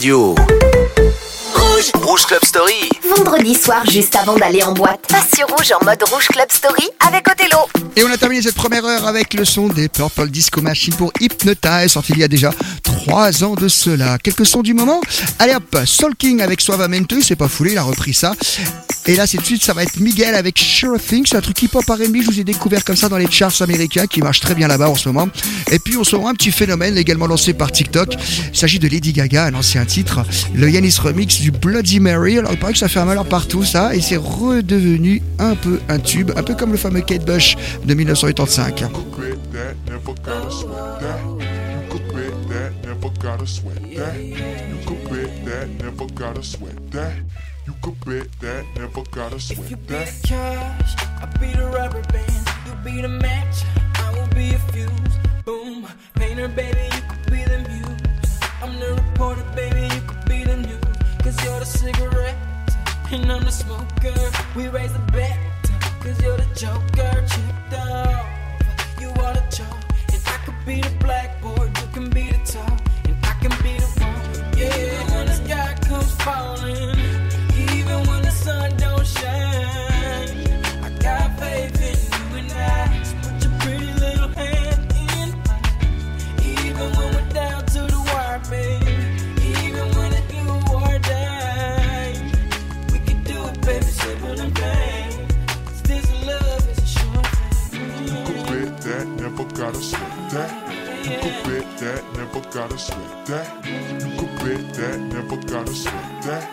radio. Rouge. Rouge Club Story. Vendredi soir, juste avant d'aller en boîte, passe sur Rouge en mode Rouge Club Story avec Othello. Et on a terminé cette première heure avec le son des Purple Disco Machine pour Hypnotize, sorti il y a déjà trois ans de cela. Quelques sons du moment. Allez hop, Soul King avec Suavemente, c'est pas foulé, il a repris ça. Et là, c'est tout de suite, ça va être Miguel avec Sure Thing. C'est un truc hip-hop R&B. Je vous ai découvert comme ça dans les charts américains qui marche très bien là-bas en ce moment. Et puis, on rend un petit phénomène également lancé par TikTok. Il s'agit de Lady Gaga, un ancien titre. Le Yanis remix du Bloody Mary. Alors, il paraît que ça fait un malheur partout, ça. Et c'est redevenu un peu un tube. Un peu comme le fameux Kate Bush de 1985. You could bet that, never gotta sweat if you that. Be the cash, I'll be the rubber band. You be the match, I will be a fuse. Boom, painter, baby, you could be the muse. I'm the reporter, baby, you could be the news. Cause you're the cigarette, and I'm the smoker. We raise the bet, cause you're the joker. Chipped off, you are the chalk. And I could be the blackboard, you that, never gotta sweat that. You could bet that, never gotta sweat that.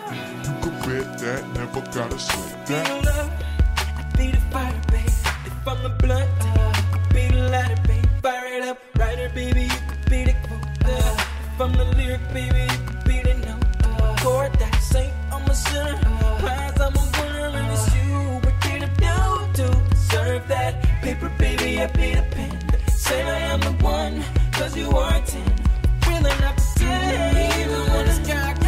You could bet that, never gotta sweat that. Be the love, I be the fire, baby. If I'm the blunt, you could be the lighter, baby. Fire it up, writer, baby, you could be the quote. Uh, if I'm the lyric, baby, you could be the note. Uh, chord that saint, I'm a sinner. Prize, I'm a winner, and it's you. What did I do to deserve that? Paper, baby, I be the pen. Say I am the one, cause you are a 10. Really not pretend, even when the sky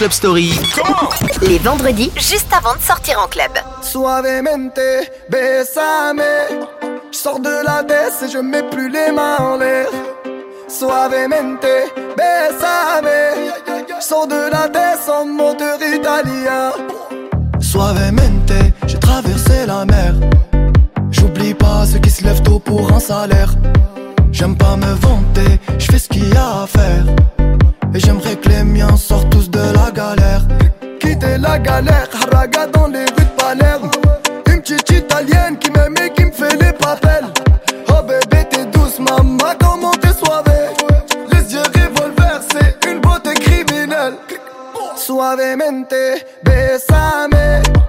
Club Story. Les vendredis, juste avant de sortir en club. Suavemente, besame. Je sors de la baisse et je mets plus les mains en l'air. Suavemente, besame. Je sors de la baisse en moteur italien. Suavemente, j'ai traversé la mer. J'oublie pas ceux qui se lèvent tôt pour un salaire. J'aime pas me vanter, je fais ce qu'il y a à faire. Et j'aimerais que les miens sortent tous de la galère. Quitter la galère, haraga dans les rues de Palerme. Une petite italienne qui m'aime et qui me fait les papels. Oh bébé, t'es douce, maman, comment t'es soivée. Les yeux revolver, c'est une beauté criminelle. Suavemente, besame.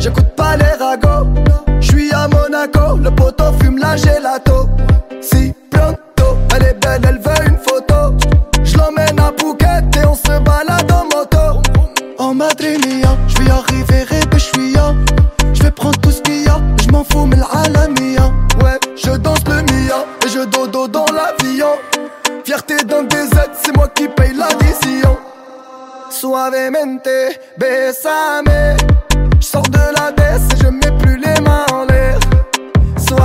J'écoute pas les ragots. Je suis à Monaco, le poteau fume la gelato. Si pronto, elle est belle, elle veut une photo. Je l'emmène à Phuket et on se balade en moto. En Madrid mia, je vais arriver je suis ya. Je vais prendre tout ce qu'il y a, je m'en fous mais l'alamia. Ouais, je danse le mia et je dodo dans l'avion. Fierté d'un DZ, c'est moi qui paye l'addition. Suavemente, besame.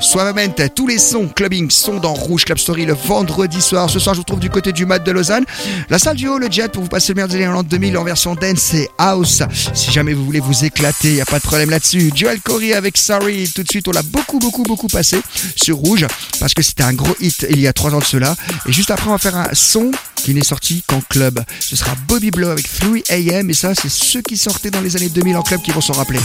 Suavemente, tous les sons clubbing sont dans Rouge Club Story le vendredi soir. Ce soir, je vous trouve du côté du mat de Lausanne. La salle du haut, le jet, pour vous passer le meilleur des années 2000 en version dance et house. Si jamais vous voulez vous éclater, il a pas de problème là-dessus. Joel Corey avec Sorry, tout de suite, on l'a beaucoup, beaucoup, beaucoup passé sur Rouge parce que c'était un gros hit il y a trois ans de cela. Et juste après, on va faire un son qui n'est sorti qu'en club. Ce sera Bobby Blow avec 3 AM et ça, c'est ceux qui sortaient dans les années 2000 en club qui vont s'en rappeler.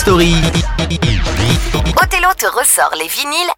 Story. Othello te ressort les vinyles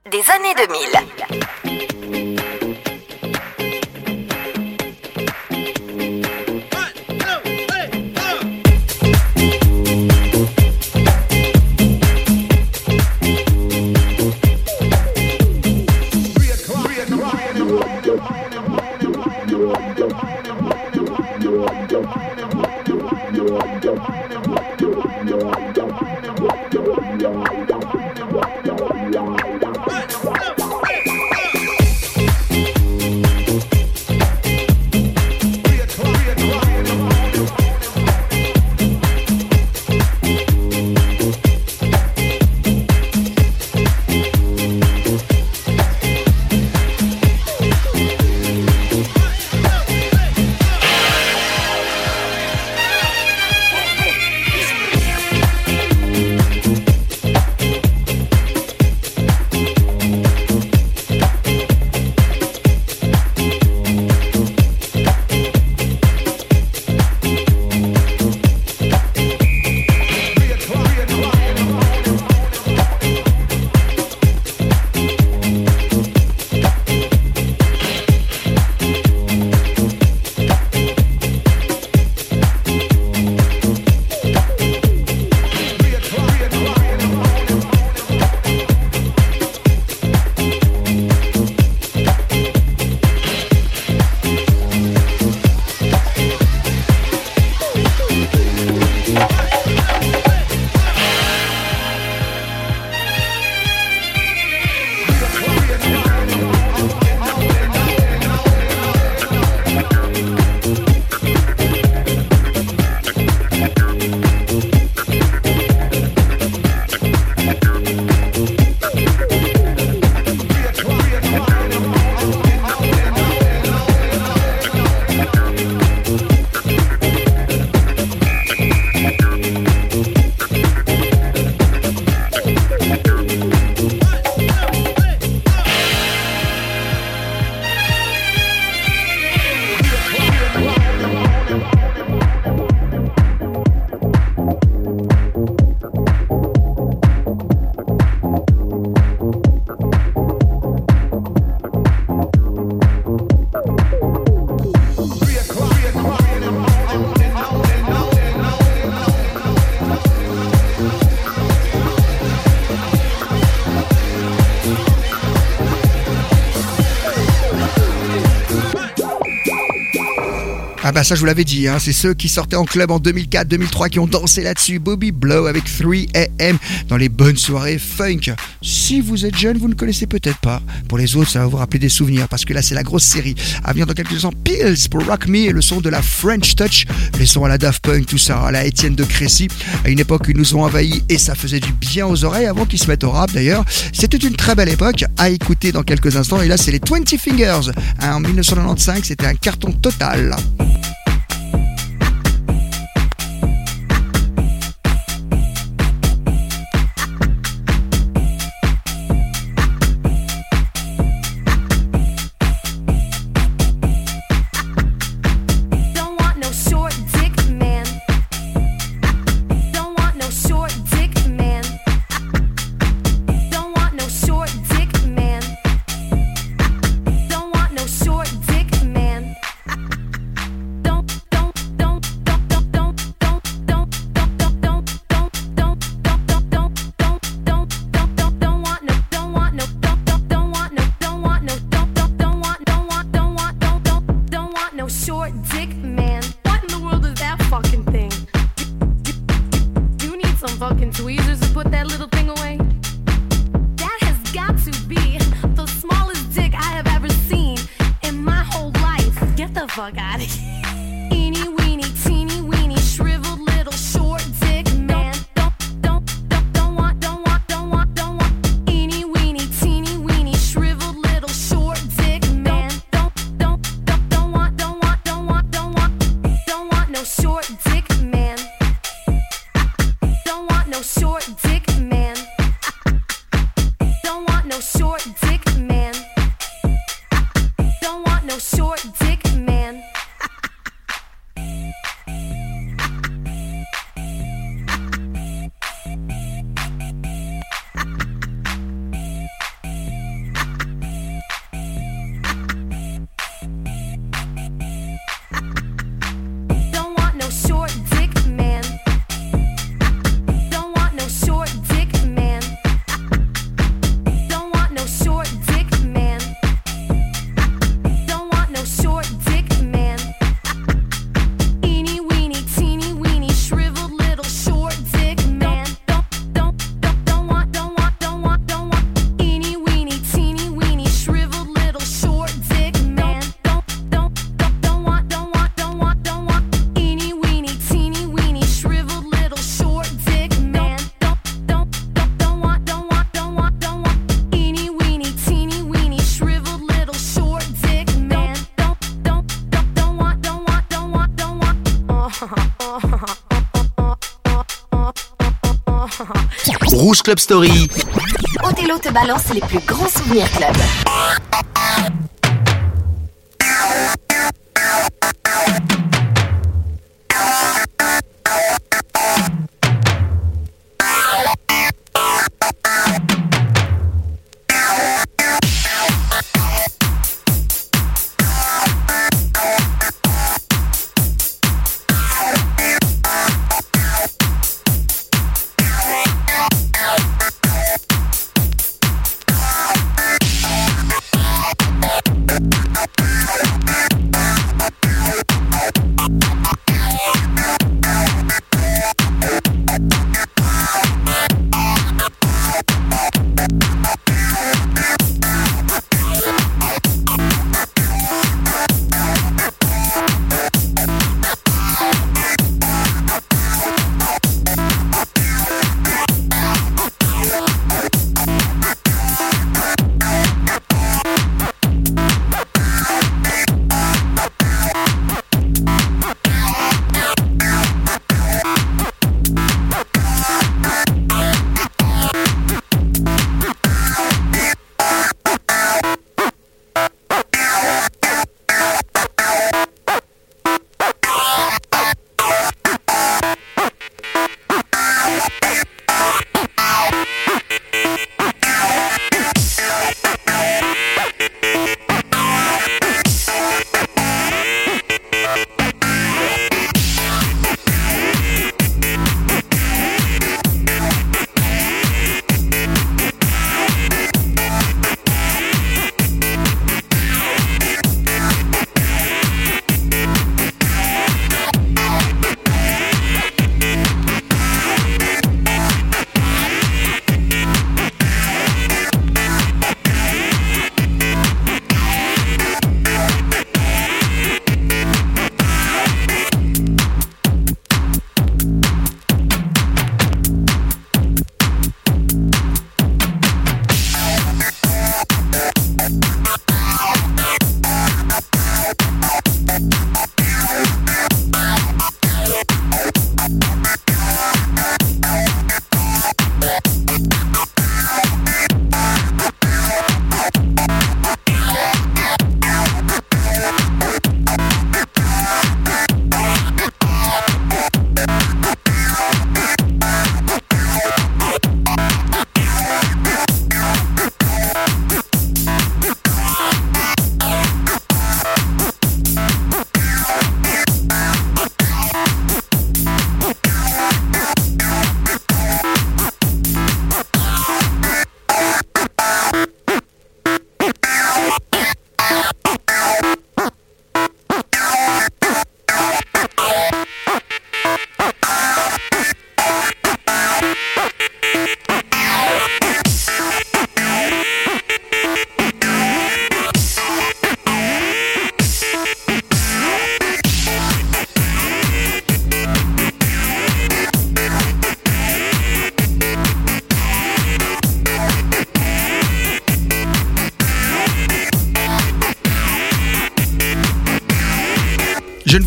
Ah bah ça je vous l'avais dit, hein, c'est ceux qui sortaient en club en 2004-2003 qui ont dansé là-dessus. Bobby Blow avec 3AM dans les bonnes soirées funk. Si vous êtes jeune, vous ne connaissez peut-être pas. Pour les autres, ça va vous rappeler des souvenirs parce que là c'est la grosse série. À venir dans quelques instants, Pills pour Rock Me et le son de la French Touch, les sons à la Daft Punk, tout ça, à la Étienne de Crécy. À une époque, ils nous ont envahis et ça faisait du bien aux oreilles avant qu'ils se mettent au rap d'ailleurs. C'était une très belle époque à écouter dans quelques instants. Et là, c'est les 20 Fingers. En 1995, c'était un carton total. Rouge Club Story. Othello te balance les plus grands souvenirs club.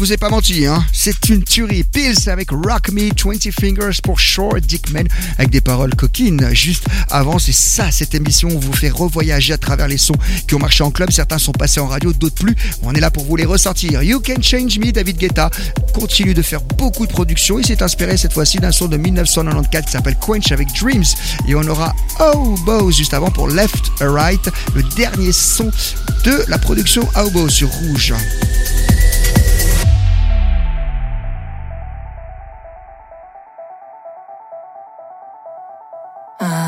Vous ai pas menti, hein. c'est une tuerie. Pills avec Rock Me 20 Fingers pour Short Dickman avec des paroles coquines. Juste avant, c'est ça, cette émission où vous fait revoyager à travers les sons qui ont marché en club. Certains sont passés en radio, d'autres plus. On est là pour vous les ressortir. You Can Change Me, David Guetta continue de faire beaucoup de productions. Il s'est inspiré cette fois-ci d'un son de 1994 qui s'appelle Quench avec Dreams. Et on aura Oboe juste avant pour Left a Right, le dernier son de la production Oboe sur Rouge.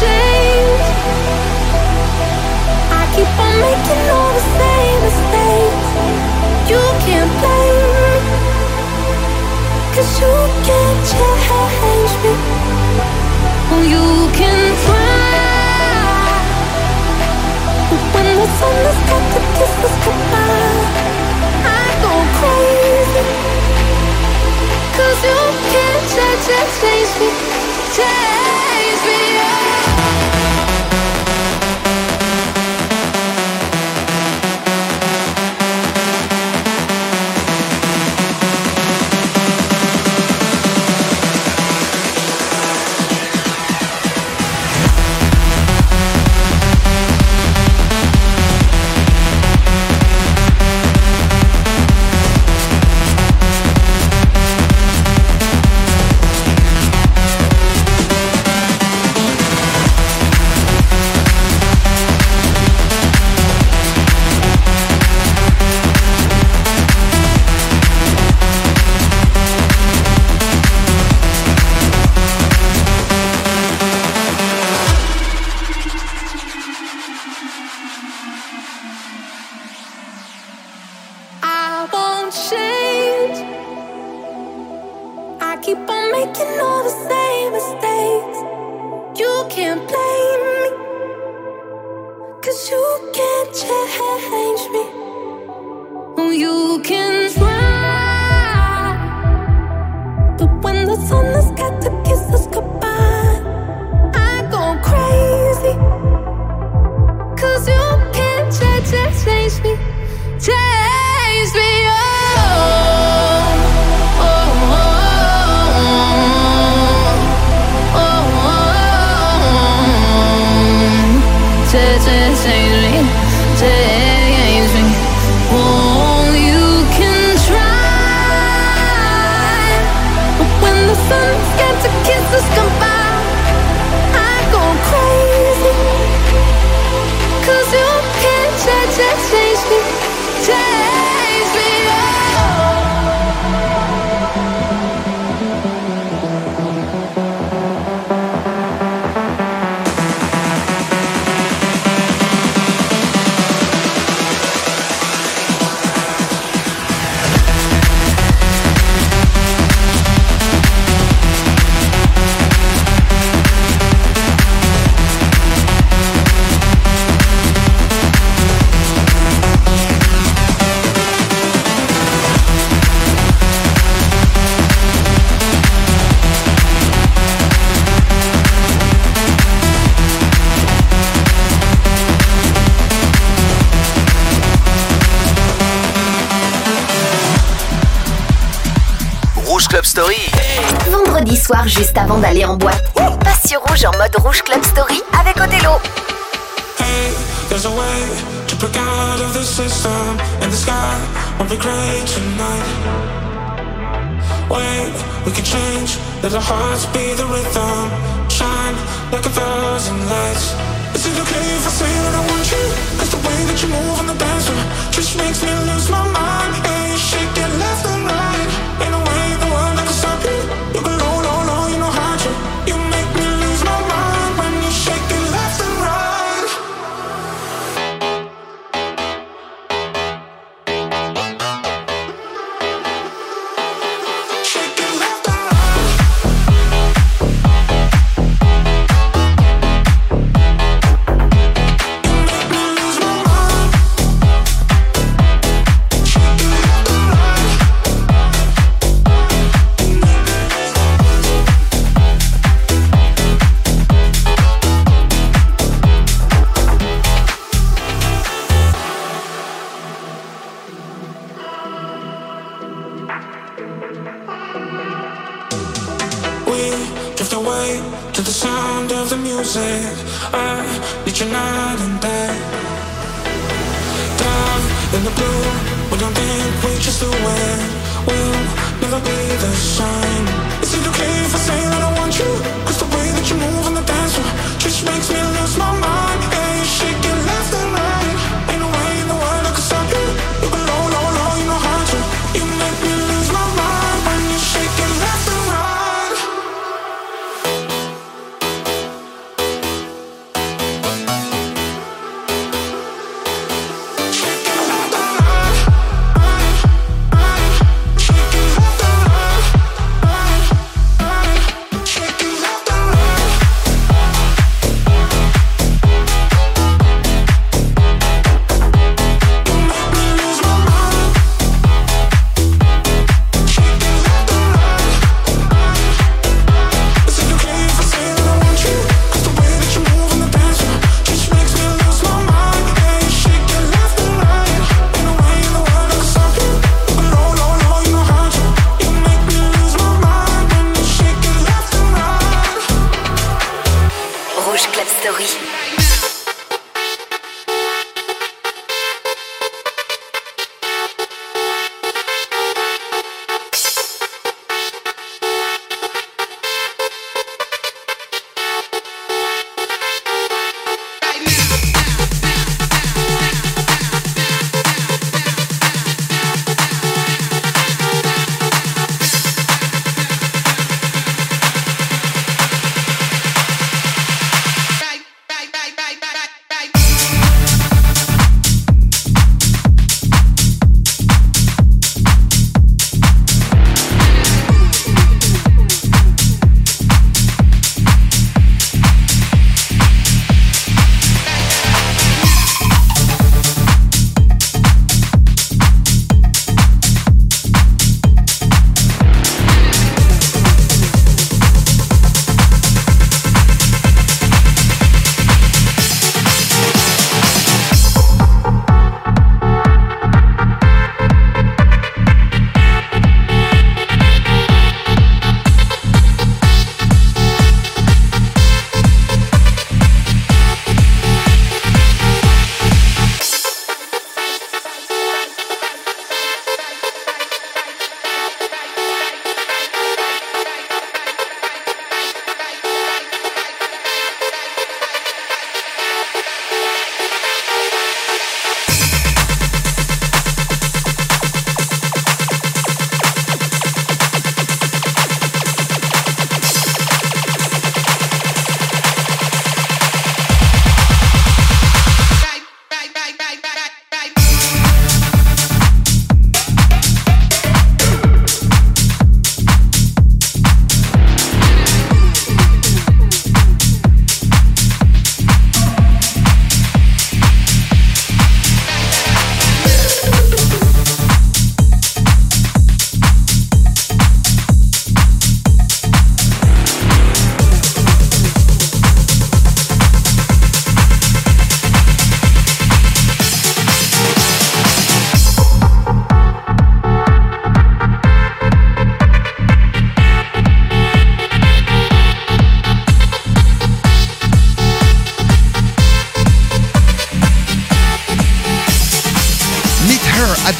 change. I keep on making all the same mistakes. You can't blame, cause you can't change me. Oh, You can try, but when the sun has got to kiss us goodbye, I go crazy. Cause you can't change, change, change me, change me. Yeah. making all the same mistakes. You can't blame me, cause you can't change me. Vendredi soir, juste avant d'aller en boîte. Passe sur rouge en mode rouge club story avec Othello. Hey, there's a way to break out of this system. And the sky won't be great tonight. Wait, we can change. Let our hearts be the rhythm. Shine like a thousand lights. Is it okay if I say that I want you? Cause the way that you move on the dance floor just makes me lose my mind. And shake it left and right.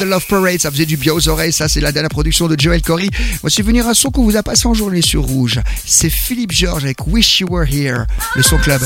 Love Parade, ça faisait du bien aux oreilles, ça c'est la dernière production de Joel Corey. Voici venir un son qu'on vous a passé en journée sur Rouge. C'est Philippe George avec Wish You Were Here, le son club.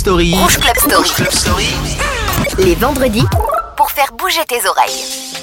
Story. Rouge Club Story. Rouge Club Story. Les vendredis, pour faire bouger tes oreilles.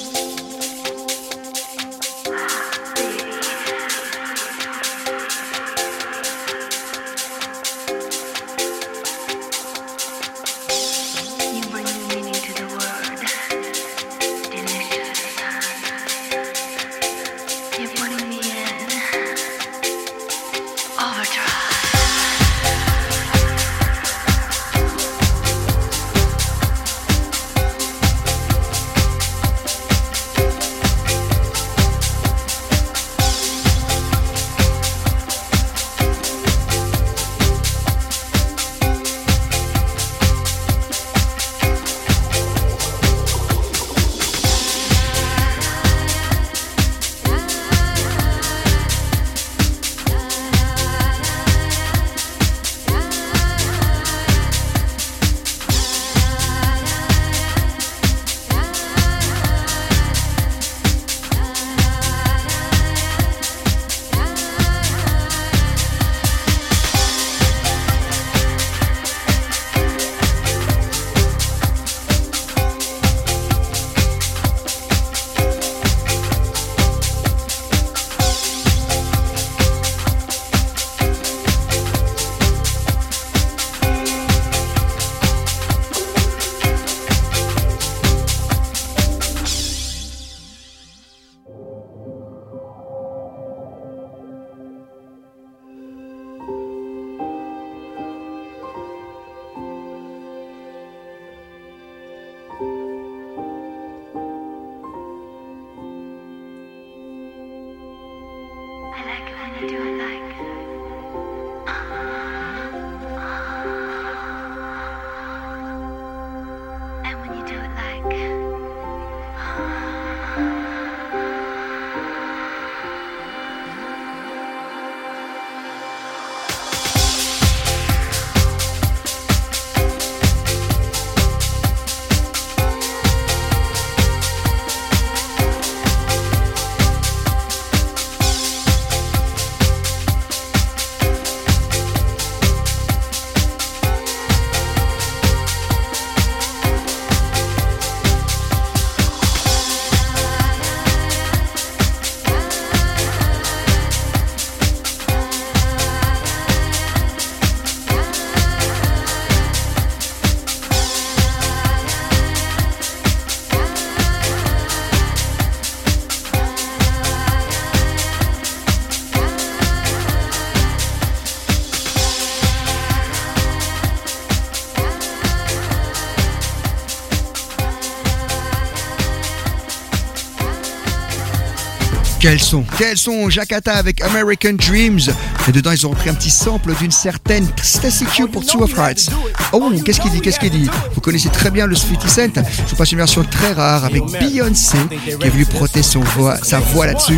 Quels sont? Quels sont? Avec American Dreams Et dedans, ils ont repris un petit sample d'une certaine Stacy Q pour Two of Hearts. Oh, qu'est-ce qu'il dit? Qu'est-ce qu'il dit? Vous connaissez très bien le 50 Cent. Je vous passe une version très rare avec Beyoncé qui est venue prêter son voix, sa voix là-dessus.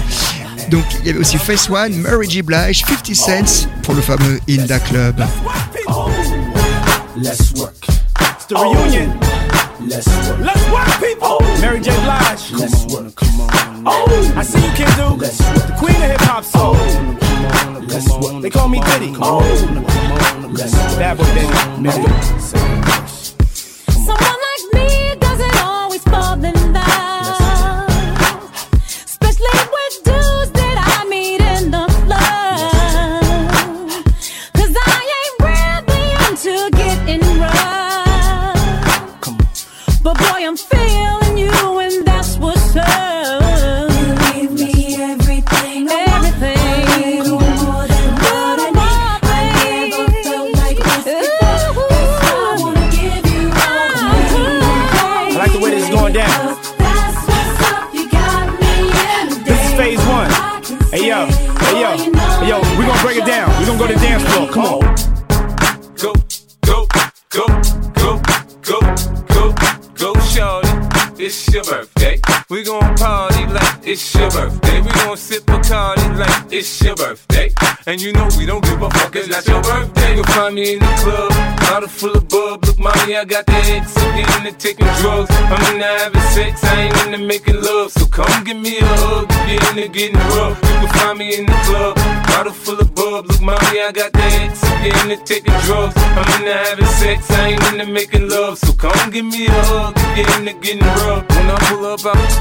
Donc, il y avait aussi Face One, Mary J. Blige, 50 Cent pour le fameux Inda Club. Let's work. The reunion. Let's work. Let's work, people. Oh. Mary J. Blige. Let's work. Come on. Oh, I see you can do. Let's work. The queen of hip hop soul. Let's work. They call me Diddy. Oh, let's work. Bad boy Diddy. Mister. Someone go to the dance floor. Come on. Go, go, go, go, go, go, go, shorty. It's your birthday. We gon' party like it's your birthday. We gon' sip Bacardi like it's your birthday. And you know we don't give a fuck, it's not your birthday. You'll find me in the club, bottle full of bub. Look, mommy, I got the X, I'm getting to taking drugs. I'm into having sex, I ain't into making love. So come give me a hug, if you're into getting rough. You can find me in the club, bottle full of bub. Look, mommy, I got the X, I'm getting to taking drugs. I'm into having sex, I ain't into making love. So come give me a hug, if you're into getting rough. When I pull up, I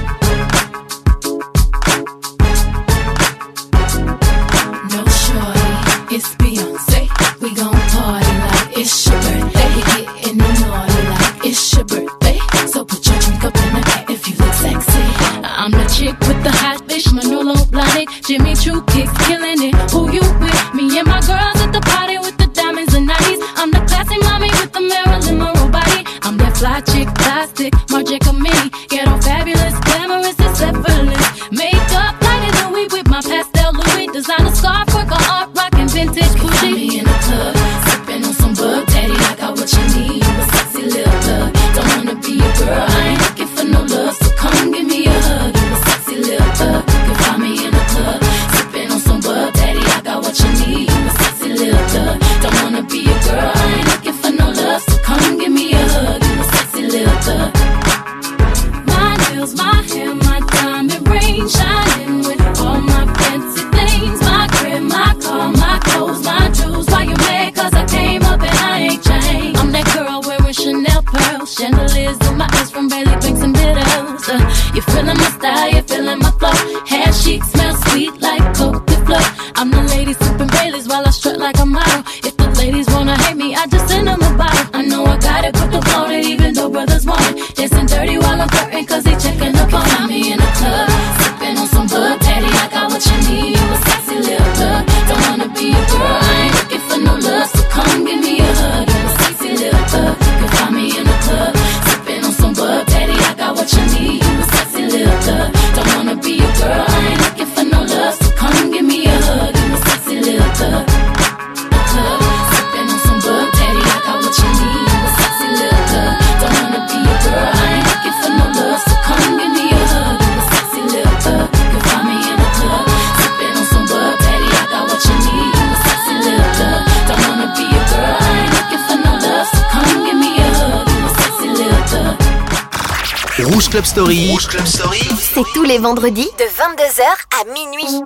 Club Story. Rouge Club Story. C'est tous les vendredis de 22h à minuit.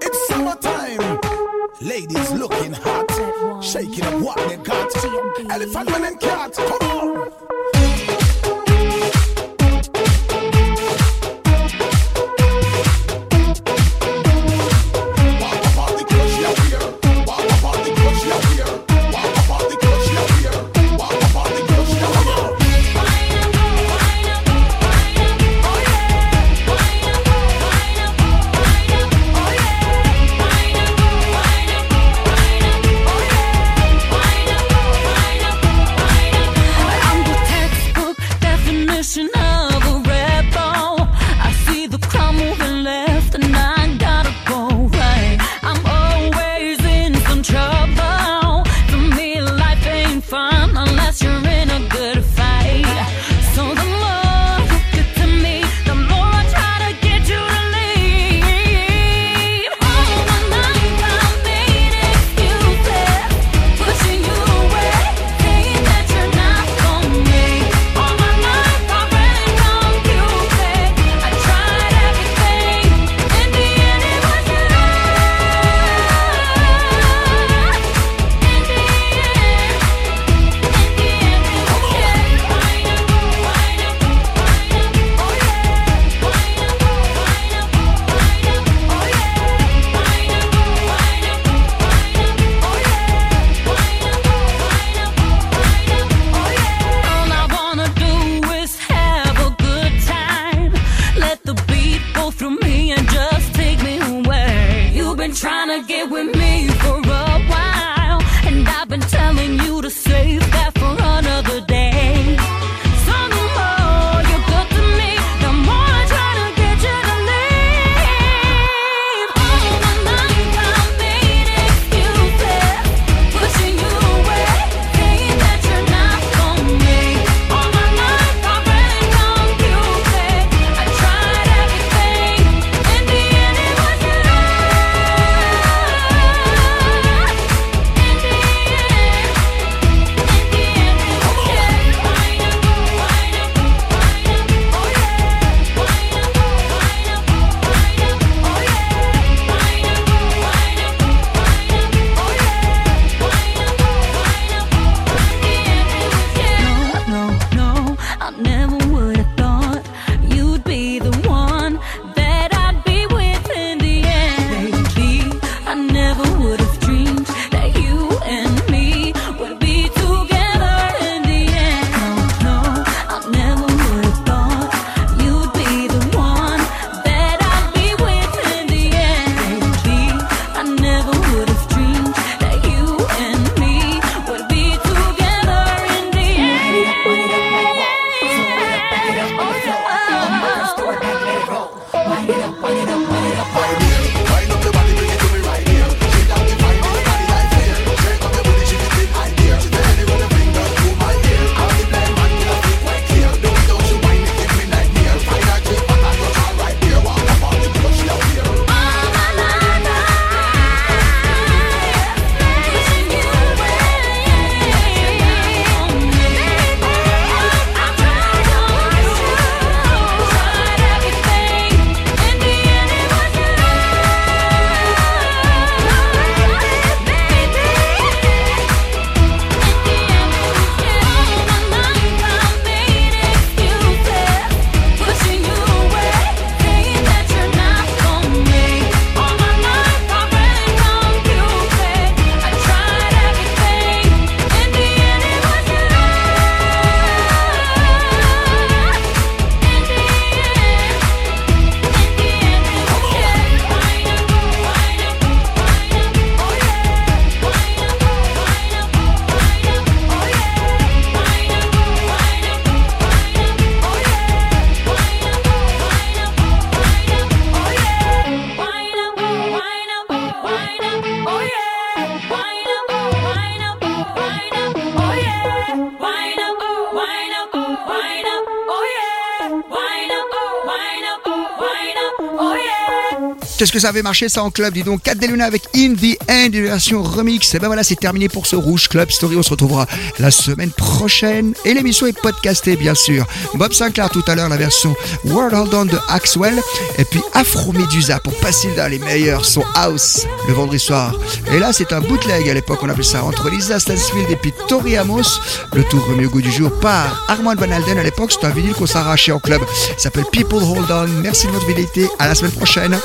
It's summertime. Ladies looking hot, shaking up what they got. Elephant man and cat, come on. que ça avait marché ça en club. Dis donc, 4 des Luna avec In the End, une version remix. Et ben voilà, c'est terminé pour ce Rouge Club Story. On se retrouvera la semaine prochaine. Et l'émission est podcastée, bien sûr. Bob Sinclair tout à l'heure, la version World Hold On de Axwell. Et puis Afro Medusa pour Passilda, les meilleurs sont House le vendredi soir. Et là, c'est un bootleg à l'époque, on appelait ça entre Lisa Stansfield et puis Tori Amos. Le tour remis au goût du jour par Armand Van Alden à l'époque. C'est un vinyle qu'on s'arrachait en club. Il s'appelle People Hold On. Merci de votre fidélité. À la semaine prochaine.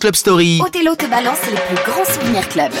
Club Story. Othello te balance les plus grands souvenirs club.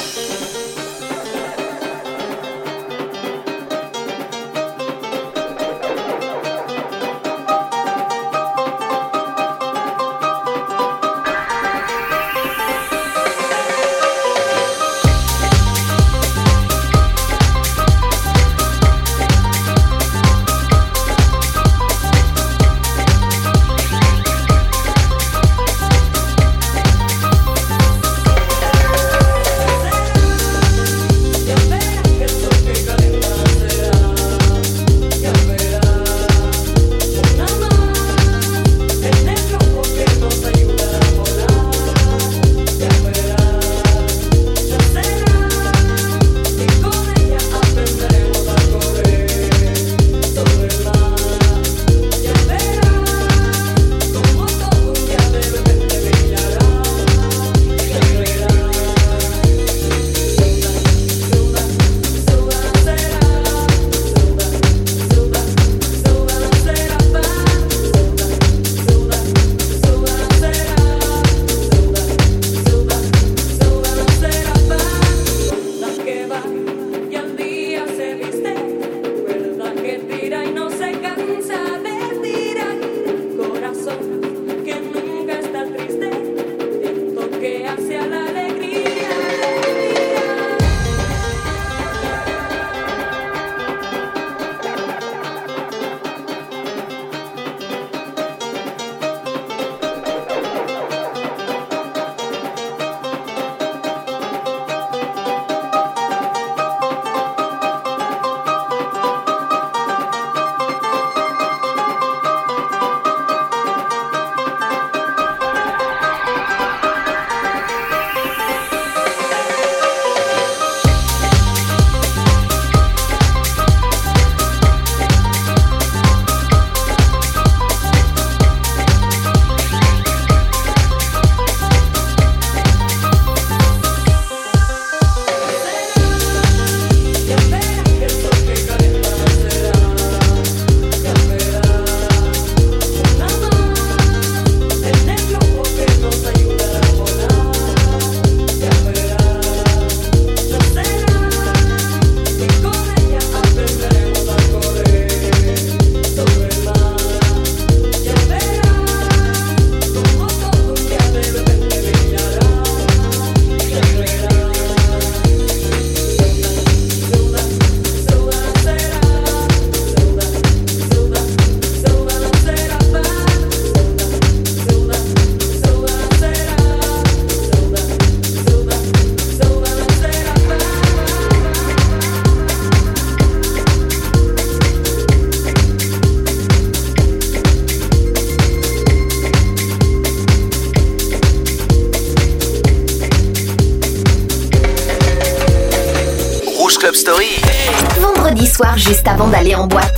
Juste avant d'aller en boîte.